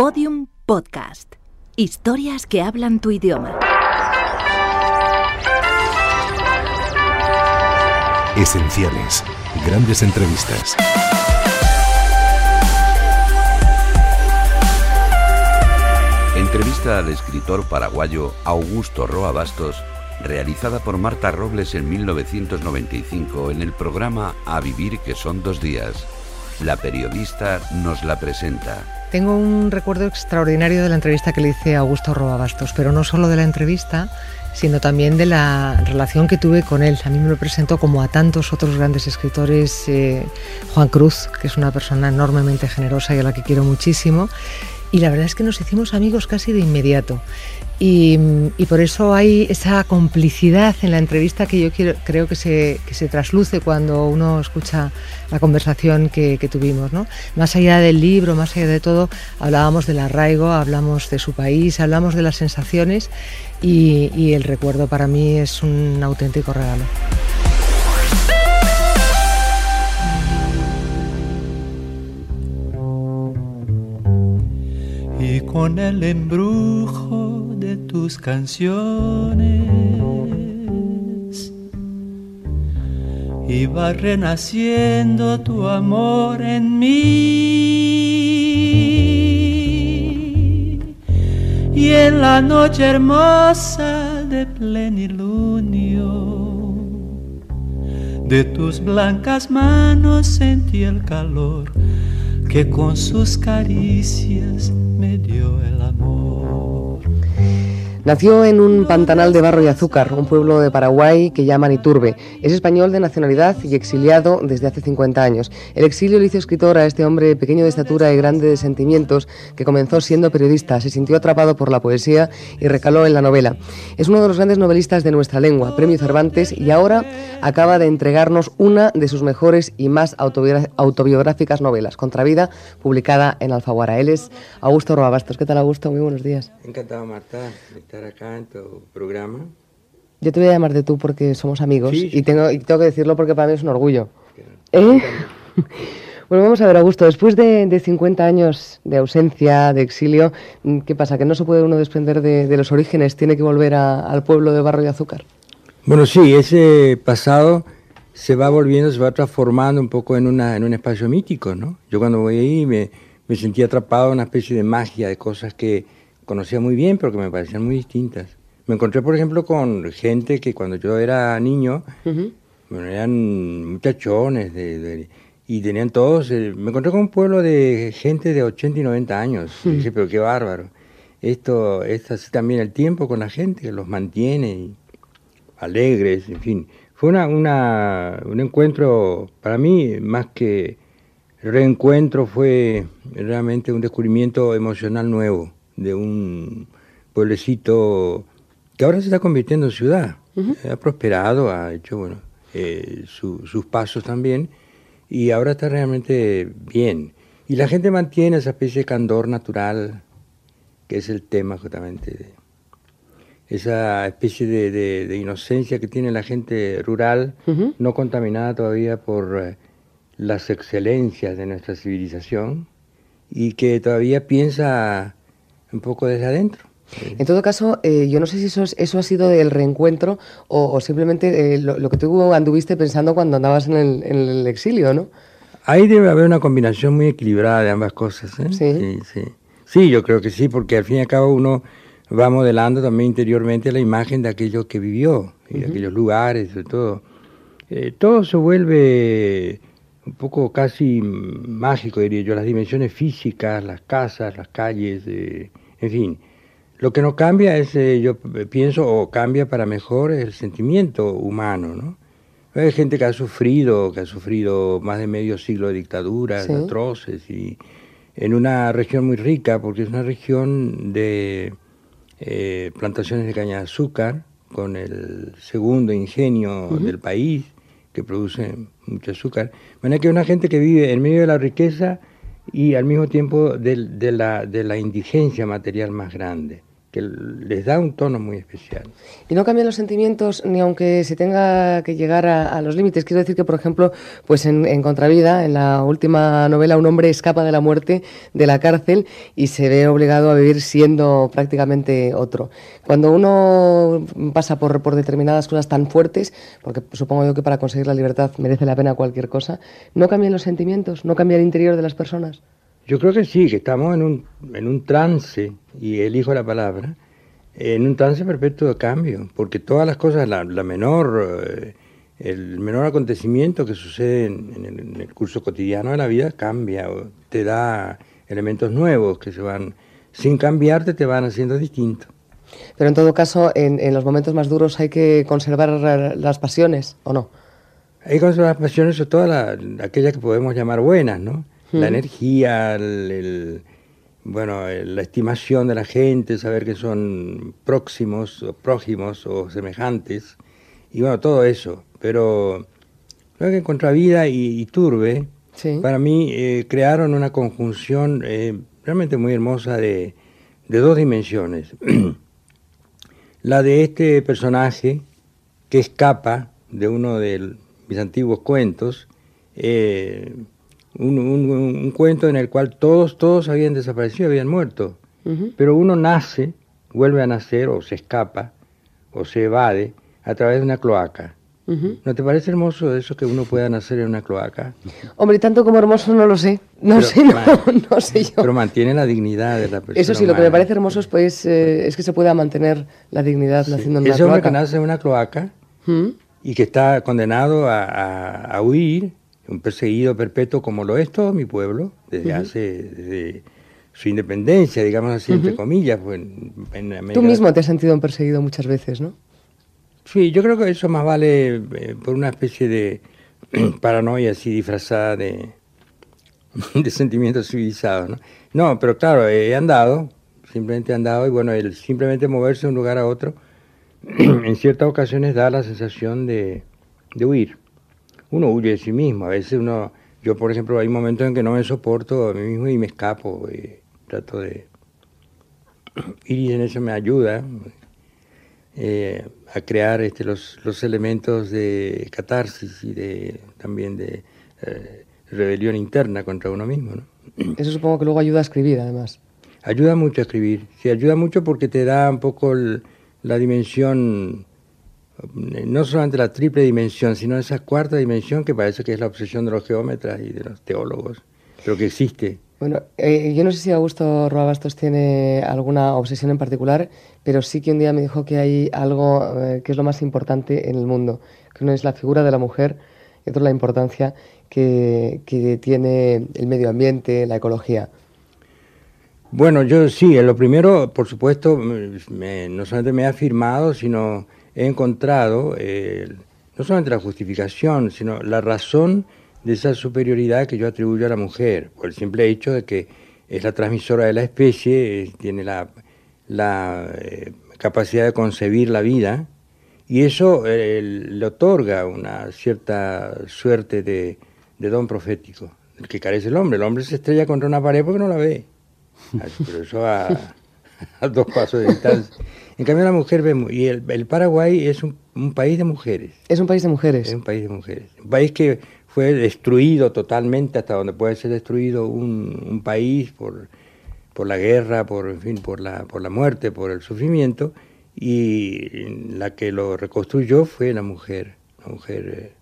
Podium Podcast. Historias que hablan tu idioma. Esenciales. Grandes entrevistas. Entrevista al escritor paraguayo Augusto Roa Bastos, realizada por Marta Robles en 1995 en el programa A Vivir que son dos días. La periodista nos la presenta. Tengo un recuerdo extraordinario de la entrevista que le hice a Augusto Roa Bastos, pero no solo de la entrevista, sino también de la relación que tuve con él. A mí me lo presentó como a tantos otros grandes escritores, eh, Juan Cruz, que es una persona enormemente generosa y a la que quiero muchísimo, y la verdad es que nos hicimos amigos casi de inmediato. Y, por eso hay esa complicidad en la entrevista que yo creo que se, que se trasluce cuando uno escucha la conversación que, tuvimos. ¿no? Más allá del libro, más allá de todo, hablábamos del arraigo, hablamos de su país, hablamos de las sensaciones y, y el recuerdo para mí es un auténtico regalo. Y con el embrujo de tus canciones. Iba renaciendo tu amor en mí. Y en la noche hermosa de plenilunio de tus blancas manos sentí el calor que con sus caricias me dio el amor. Nació en un pantanal de barro y azúcar, un pueblo de Paraguay que llaman Iturbe. Es español de nacionalidad y exiliado desde hace 50 años. El exilio le hizo escritor a este hombre pequeño de estatura y grande de sentimientos que comenzó siendo periodista, se sintió atrapado por la poesía y recaló en la novela. Es uno de los grandes novelistas de nuestra lengua, Premio Cervantes, y ahora acaba de entregarnos una de sus mejores y más autobiográficas novelas, Contravida, publicada en Alfaguara. Él es Augusto Roabastos. ¿Qué tal, Augusto? Muy buenos días. Encantado, Marta estar acá en tu programa. Yo te voy a llamar de tú porque somos amigos y, tengo, y tengo que decirlo porque para mí es un orgullo. ¿Eh? Bueno, vamos a ver, Augusto, después de, de, 50 años de ausencia, de exilio, ¿qué pasa? ¿Que no se puede uno desprender de, los orígenes? ¿Tiene que volver al pueblo de Barro y Azúcar? Bueno, sí, ese pasado se va volviendo, se va transformando un poco en, una, en un espacio mítico, ¿no? Yo cuando voy ahí me, me sentí atrapado en una especie de magia, de cosas que, conocía muy bien, pero que me parecían muy distintas. Me encontré, por ejemplo, con gente que cuando yo era niño, bueno, eran muchachones y tenían todos, eh, me encontré con un pueblo de gente de 80 y 90 años. Y dije, pero qué bárbaro. Esto es así también el tiempo con la gente, que los mantiene alegres, en fin. Fue una, una, un encuentro, para mí, más que reencuentro, fue realmente un descubrimiento emocional nuevo de un pueblecito que ahora se está convirtiendo en ciudad. Ha prosperado, ha hecho bueno eh, sus pasos también y ahora está realmente bien. Y la gente mantiene esa especie de candor natural, que es el tema justamente de esa especie de, inocencia que tiene la gente rural, no contaminada todavía por eh, las excelencias de nuestra civilización y que todavía piensa un poco desde adentro. En todo caso, eh, yo no sé si eso, eso ha sido el reencuentro o, simplemente eh, lo, que tú anduviste pensando cuando andabas en el, exilio, ¿no? Ahí debe haber una combinación muy equilibrada de ambas cosas. ¿eh? ¿Sí? Sí, sí. yo creo que sí, porque al fin y al cabo uno va modelando también interiormente la imagen de aquello que vivió, y de aquellos lugares, de todo. todo se vuelve un poco casi mágico, diría yo, las dimensiones físicas, las casas, las calles, eh, en fin. Lo que no cambia es, eh, yo pienso, o cambia para mejor el sentimiento humano, ¿no? Hay gente que ha sufrido, que ha sufrido más de medio siglo de dictaduras atroces y en una región muy rica, porque es una región de eh, plantaciones de caña de azúcar, con el segundo ingenio del país, que produce mucho azúcar. De manera que una gente que vive en medio de la riqueza y al mismo tiempo de, la, de la indigencia material más grande. Que les da un tono muy especial. Y no cambian los sentimientos ni aunque se tenga que llegar a, los límites. Quiero decir que, por ejemplo, pues en, Contravida, en la última novela, un hombre escapa de la muerte de la cárcel y se ve obligado a vivir siendo prácticamente otro. Cuando uno pasa por, por determinadas cosas tan fuertes, porque supongo yo que para conseguir la libertad merece la pena cualquier cosa, ¿no cambian los sentimientos? ¿No cambia el interior de las personas? Yo creo que sí, que estamos en un, en un trance, y elijo la palabra, en un trance perpetuo de cambio, porque todas las cosas, la, menor, eh, el menor acontecimiento que sucede en, el, curso cotidiano de la vida cambia, te da elementos nuevos que se van, sin cambiarte, te van haciendo distinto. Pero en todo caso, en, en los momentos más duros hay que conservar las pasiones, ¿o no? Hay que conservar las pasiones, sobre todo aquellas que podemos llamar buenas, ¿no? La energía, el, bueno, la estimación de la gente, saber que son próximos o prójimos o semejantes, y bueno, todo eso. Pero creo que Contravida y, y Turbe, para mí, eh, crearon una conjunción eh, realmente muy hermosa de, de dos dimensiones. la de este personaje que escapa de uno de mis antiguos cuentos, eh, un, cuento en el cual todos, todos habían desaparecido, habían muerto. Pero uno nace, vuelve a nacer, o se escapa, o se evade, a través de una cloaca. ¿No te parece hermoso eso que uno pueda nacer en una cloaca? Hombre, tanto como hermoso no lo sé. No sé, no, sé yo. Pero mantiene la dignidad de la persona. Eso sí, lo que me parece hermoso es, pues, eh, es que se pueda mantener la dignidad naciendo en una cloaca. Ese hombre que nace en una cloaca y que está condenado a huir un perseguido perpetuo como lo es todo mi pueblo, desde hace su independencia, digamos así, entre comillas. Pues, Tú mismo te has sentido un perseguido muchas veces, ¿no? Sí, yo creo que eso más vale eh, por una especie de paranoia así disfrazada de, de sentimientos civilizados, ¿no? No, pero claro, he andado, simplemente he andado, y bueno, el simplemente moverse de un lugar a otro, en ciertas ocasiones da la sensación de, de huir uno huye de sí mismo. A veces uno, yo por ejemplo, hay momentos en que no me soporto a mí mismo y me escapo. Y trato de ir y en eso me ayuda eh, a crear este, los, los, elementos de catarsis y de también de eh, rebelión interna contra uno mismo. Eso supongo que luego ayuda a escribir, además. Ayuda mucho a escribir. Sí, ayuda mucho porque te da un poco la dimensión no solamente la triple dimensión, sino esa cuarta dimensión que parece que es la obsesión de los geómetras y de los teólogos, pero que existe. Bueno, eh, yo no sé si Augusto Roabastos tiene alguna obsesión en particular, pero sí que un día me dijo que hay algo eh, que es lo más importante en el mundo, que uno es la figura de la mujer y otro la importancia que, que tiene el medio ambiente, la ecología. Bueno, yo sí, en lo primero, por supuesto, no solamente me he afirmado, sino he encontrado eh, no solamente la justificación, sino la razón de esa superioridad que yo atribuyo a la mujer, por el simple hecho de que es la transmisora de la especie, tiene la, eh, capacidad de concebir la vida, y eso eh, le otorga una cierta suerte de, don profético, del que carece el hombre. El hombre se estrella contra una pared porque no la ve, pero eso a, a dos pasos de distancia. En cambio la mujer ve, y el, Paraguay es un, país de mujeres. Es un país de mujeres. Es un país de mujeres. Un país que fue destruido totalmente hasta donde puede ser destruido un, país por, por la guerra, por, en fin, por la, por la muerte, por el sufrimiento, y la que lo reconstruyó fue la mujer. La mujer eh,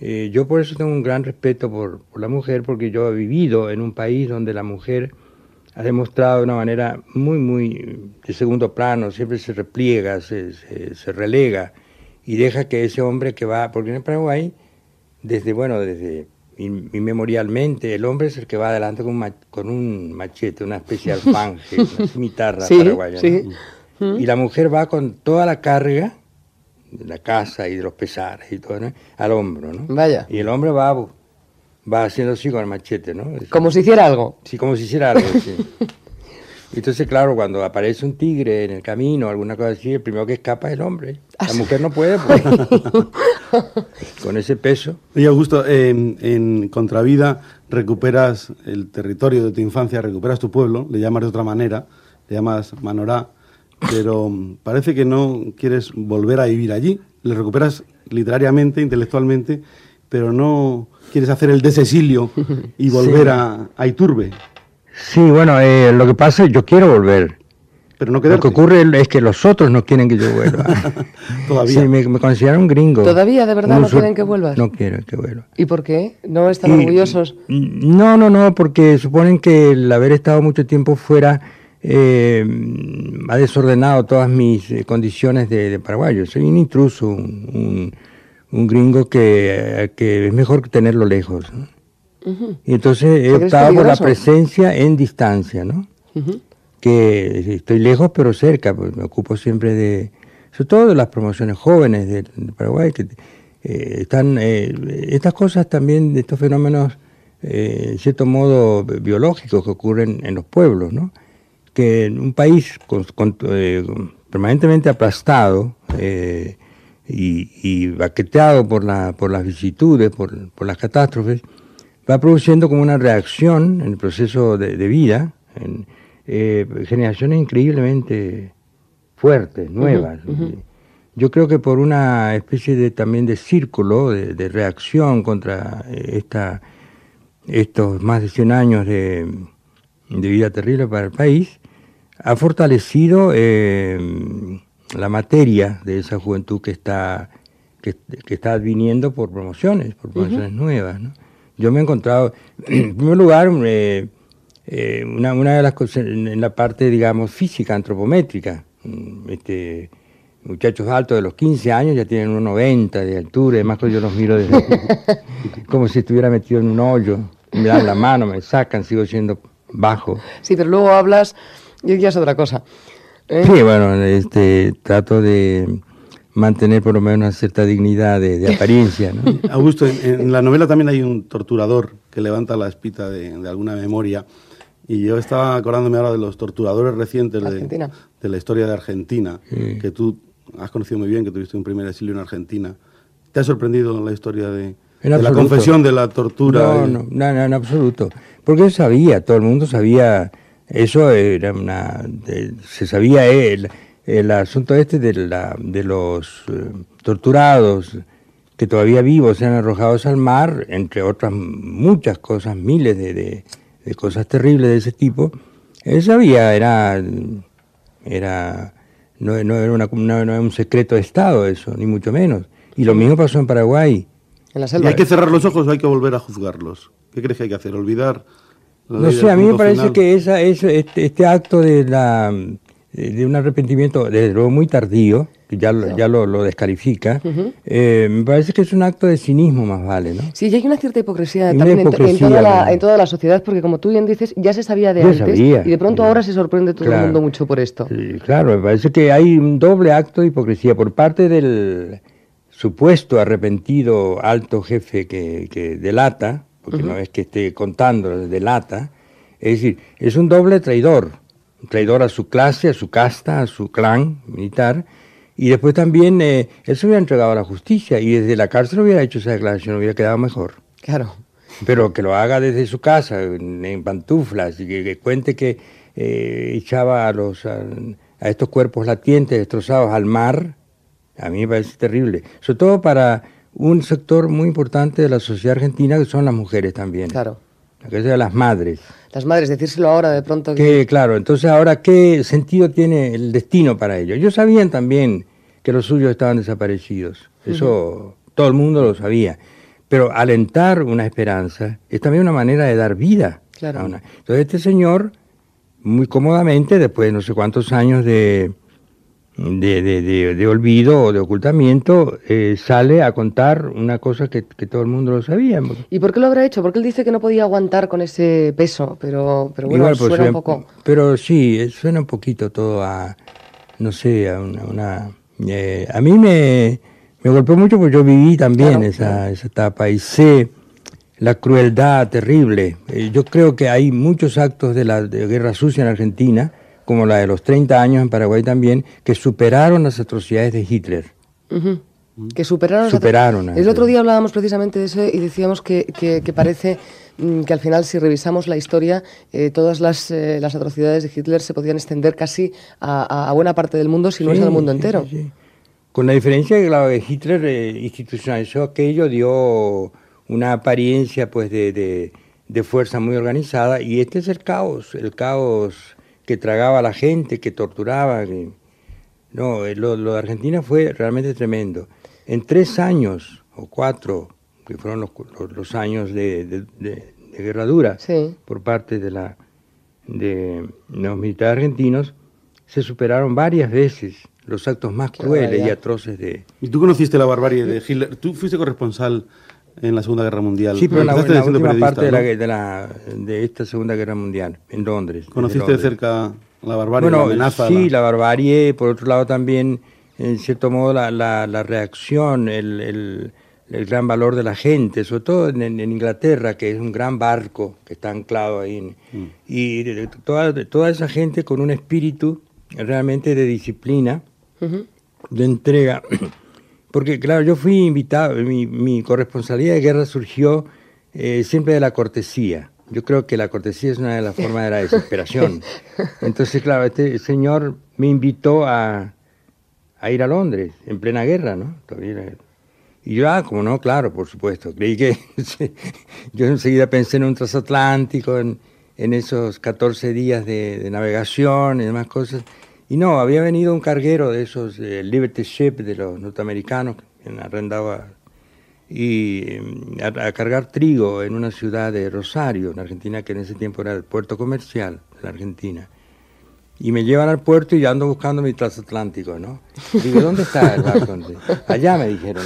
eh, yo por eso tengo un gran respeto por, por la mujer, porque yo he vivido en un país donde la mujer ha demostrado de una manera muy, muy de segundo plano, siempre se repliega, se, se, relega y deja que ese hombre que va, porque en Paraguay, desde, bueno, desde inmemorialmente, el hombre es el que va adelante con, con un machete, una especie de alfanje, una cimitarra paraguaya. Y la mujer va con toda la carga de la casa y de los pesares y todo, al hombro, ¿no? Vaya. Y el hombre va va haciendo así con el machete, ¿no? Como si hiciera algo. Sí, como si hiciera algo, sí. Entonces, claro, cuando aparece un tigre en el camino, alguna cosa así, el primero que escapa es el hombre. La ah, mujer no puede, pues, con ese peso. Y Augusto, en, en, Contravida recuperas el territorio de tu infancia, recuperas tu pueblo, le llamas de otra manera, le llamas Manorá, pero parece que no quieres volver a vivir allí. Le recuperas literariamente, intelectualmente, pero no quieres hacer el desesilio y volver a, a, Iturbe. Sí, bueno, eh, lo que pasa es que yo quiero volver. Pero no Lo que ocurre es que los otros no quieren que yo vuelva. Todavía. Sí, me, me consideran un gringo. ¿Todavía de verdad no quieren que vuelvas? No quieren que vuelva. ¿Y por qué? ¿No están Y- orgullosos? No, no, no, porque suponen que el haber estado mucho tiempo fuera eh, ha desordenado todas mis eh, condiciones de, de paraguayo. Soy un intruso, un, un- un gringo que, eh, que es mejor tenerlo lejos. ¿no? Y entonces he ¿Te crees optado por la presencia en distancia, ¿no? Que estoy lejos pero cerca, pues me ocupo siempre de, sobre todo de las promociones jóvenes de, de Paraguay, que eh, están, eh, estas cosas también, de estos fenómenos, eh, en cierto modo biológicos que ocurren en los pueblos, ¿no? Que en un país con- con- eh, permanentemente aplastado eh, y, y baqueteado por, la, por las vicisitudes, por, por las catástrofes, va produciendo como una reacción en el proceso de, de vida, en eh, generaciones increíblemente fuertes, nuevas. Yo creo que por una especie de también de círculo de, de reacción contra eh, esta, estos más de 100 años de, de vida terrible para el país, ha fortalecido eh, la materia de esa juventud que está, que, que está adviniendo por promociones, por promociones nuevas. ¿no? Yo me he encontrado, en primer lugar, eh, eh, una, una de las cosas en, en la parte, digamos, física, antropométrica. mm, Este, muchachos altos de los 15 años ya tienen 1,90 de altura, además que yo los miro desde, como si estuviera metido en un hoyo. Me dan la mano, me sacan, sigo siendo bajo. Sí, pero luego hablas y ya es otra cosa. ¿Eh? Sí, bueno, este, trato de mantener por lo menos una cierta dignidad de, de apariencia, ¿no? Augusto, en, en la novela también hay un torturador que levanta la espita de, de alguna memoria. Y yo estaba acordándome ahora de los torturadores recientes de, Argentina. de la historia de Argentina, Sí. que tú has conocido muy bien, que tuviste un primer exilio en Argentina. ¿Te ha sorprendido la historia de, de la confesión de la tortura? No, no, no, no, en absoluto. Porque yo sabía, todo el mundo sabía, eso era una, de- se sabía el, el asunto este de, la, de los eh, torturados que todavía vivos sean arrojados al mar, entre otras muchas cosas, miles de, de- de cosas terribles de ese tipo. Él sabía, era, era no, no era una- no- no era un secreto de Estado eso, ni mucho menos. Y lo mismo pasó en Paraguay. En la ¿Y selva. hay que cerrar los ojos o hay que volver a juzgarlos? ¿Qué crees que hay que hacer? ¿Olvidar? No sé, a mí me parece final? que esa, eso, este, este acto de, la, de un arrepentimiento, desde luego muy tardío, que ya, lo, ya lo, lo descalifica, eh, me parece que es un acto de cinismo más vale, ¿no? Sí, y hay una cierta hipocresía una también en to- en, hipocresía, toda la, en toda la sociedad, porque como tú bien dices, ya se sabía de Ya antes sabía. y de pronto ahora se sorprende todo el mundo mucho por esto. Sí, claro, me parece que hay un doble acto de hipocresía por parte del supuesto arrepentido alto jefe que, que delata, porque no es que esté contando, delata, es decir, es un doble traidor, un traidor a su clase, a su casta, a su clan militar, y después también eh, él se hubiera entregado a la justicia y desde la cárcel hubiera hecho esa declaración, hubiera quedado mejor. Claro. Pero que lo haga desde su casa, en, en pantuflas, y que, que cuente que eh, echaba a, los, a, a estos cuerpos latientes destrozados al mar, a mí me parece terrible. Sobre todo para un sector muy importante de la sociedad argentina, que son las mujeres también. Claro. Que sea las madres. Las madres, decírselo ahora de pronto que... Que, claro, entonces ahora, ¿qué sentido tiene el destino para ellos? Ellos sabían también que los suyos estaban desaparecidos. Eso todo el mundo lo sabía. Pero alentar una esperanza es también una manera de dar vida. Claro. a una- Entonces este señor, muy cómodamente, después de no sé cuántos años de, de, de- de- de olvido o de ocultamiento, eh, sale a contar una cosa que, que todo el mundo lo sabía. ¿Y por qué lo habrá hecho? Porque él dice que no podía aguantar con ese peso, pero, pero bueno, Igual, pues, suena un suena- poco... Pero sí, eh, suena un poquito todo a, no sé, a una... una, eh, a mí me, me golpeó mucho porque yo viví también Claro, esa, claro. esa etapa y sé la crueldad terrible. Eh, yo creo que hay muchos actos de la de guerra sucia en Argentina, como la de los 30 años en Paraguay también, que superaron las atrocidades de Hitler. Ujú. Que superaron, superaron El otro día hablábamos precisamente de eso y decíamos que, que, parece mm, que al final, si revisamos la historia, eh, todas las, eh, las, atrocidades de Hitler se podían extender casi a, a buena parte del mundo, si no es al mundo entero. Con la diferencia que claro, Hitler eh, institucionalizó aquello, dio una apariencia pues de, de, de fuerza muy organizada y este es el caos, el caos que tragaba a la gente, que torturaba. No, lo, lo, de Argentina fue realmente tremendo. En tres años o cuatro, que fueron los, los, años de, de, guerra dura por parte de, la, de los militares argentinos, se superaron varias veces los actos más crueles y atroces de... ¿Y tú conociste la barbarie de Hitler? ¿Tú fuiste corresponsal en la Segunda Guerra Mundial? Sí, pero en la, última parte de, la, de, la, de, esta Segunda Guerra Mundial, en Londres. ¿Conociste de cerca la barbarie, la amenaza? Sí, la... barbarie, por otro lado también en cierto modo la, la, la reacción, el, el, el, gran valor de la gente, sobre todo en, en, Inglaterra, que es un gran barco que está anclado ahí. Mm. Y toda, toda esa gente con un espíritu realmente de disciplina, de entrega. Porque, claro, yo fui invitado, mi, mi corresponsabilidad de guerra surgió eh, siempre de la cortesía. Yo creo que la cortesía es una de las formas de la desesperación. Entonces, claro, este señor me invitó a, a ir a Londres, en plena guerra, ¿no? Y yo, ah, como no, claro, por supuesto. Creí que yo enseguida pensé en un transatlántico, en, en esos 14 días de, navegación y demás cosas. Y no, había venido un carguero de esos, Liberty Ship de los norteamericanos, que arrendaba, y a, a, cargar trigo en una ciudad de Rosario, en Argentina, que en ese tiempo era el puerto comercial de la Argentina y me llevan al puerto y yo ando buscando mi transatlántico, ¿no? Digo, ¿dónde está el barco? Allá me dijeron.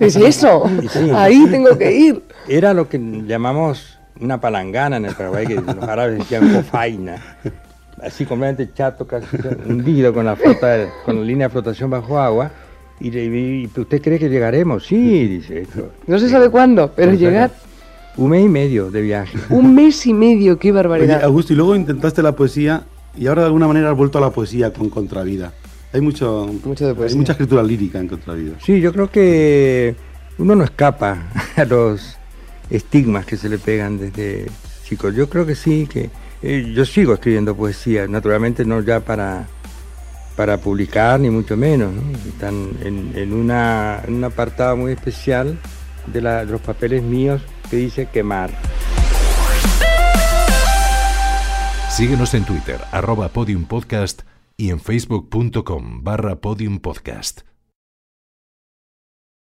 ¿Es eso? Ahí tengo que ir. Era lo que llamamos una palangana en el Paraguay, que los árabes decían cofaina. Así completamente chato, casi hundido con la, flota, con la línea de flotación bajo agua. Y, ¿usted cree que llegaremos? Sí, dice. No se sabe cuándo, pero llegar... Un mes y medio de viaje. Un mes y medio, qué barbaridad. Oye, Augusto, y luego intentaste la poesía y ahora de alguna manera has vuelto a la poesía con Contravida. Hay mucho, mucho de poesía. Hay mucha escritura lírica en Contravida. Sí, yo creo que uno no escapa a los estigmas que se le pegan desde chicos. Yo creo que sí, que eh, yo sigo escribiendo poesía, naturalmente no ya para, para publicar, ni mucho menos. Están en, una, un apartado muy especial de, de los papeles míos que dice quemar. Síguenos en Twitter, arroba podiumpodcast y en facebook.com barra podiumpodcast.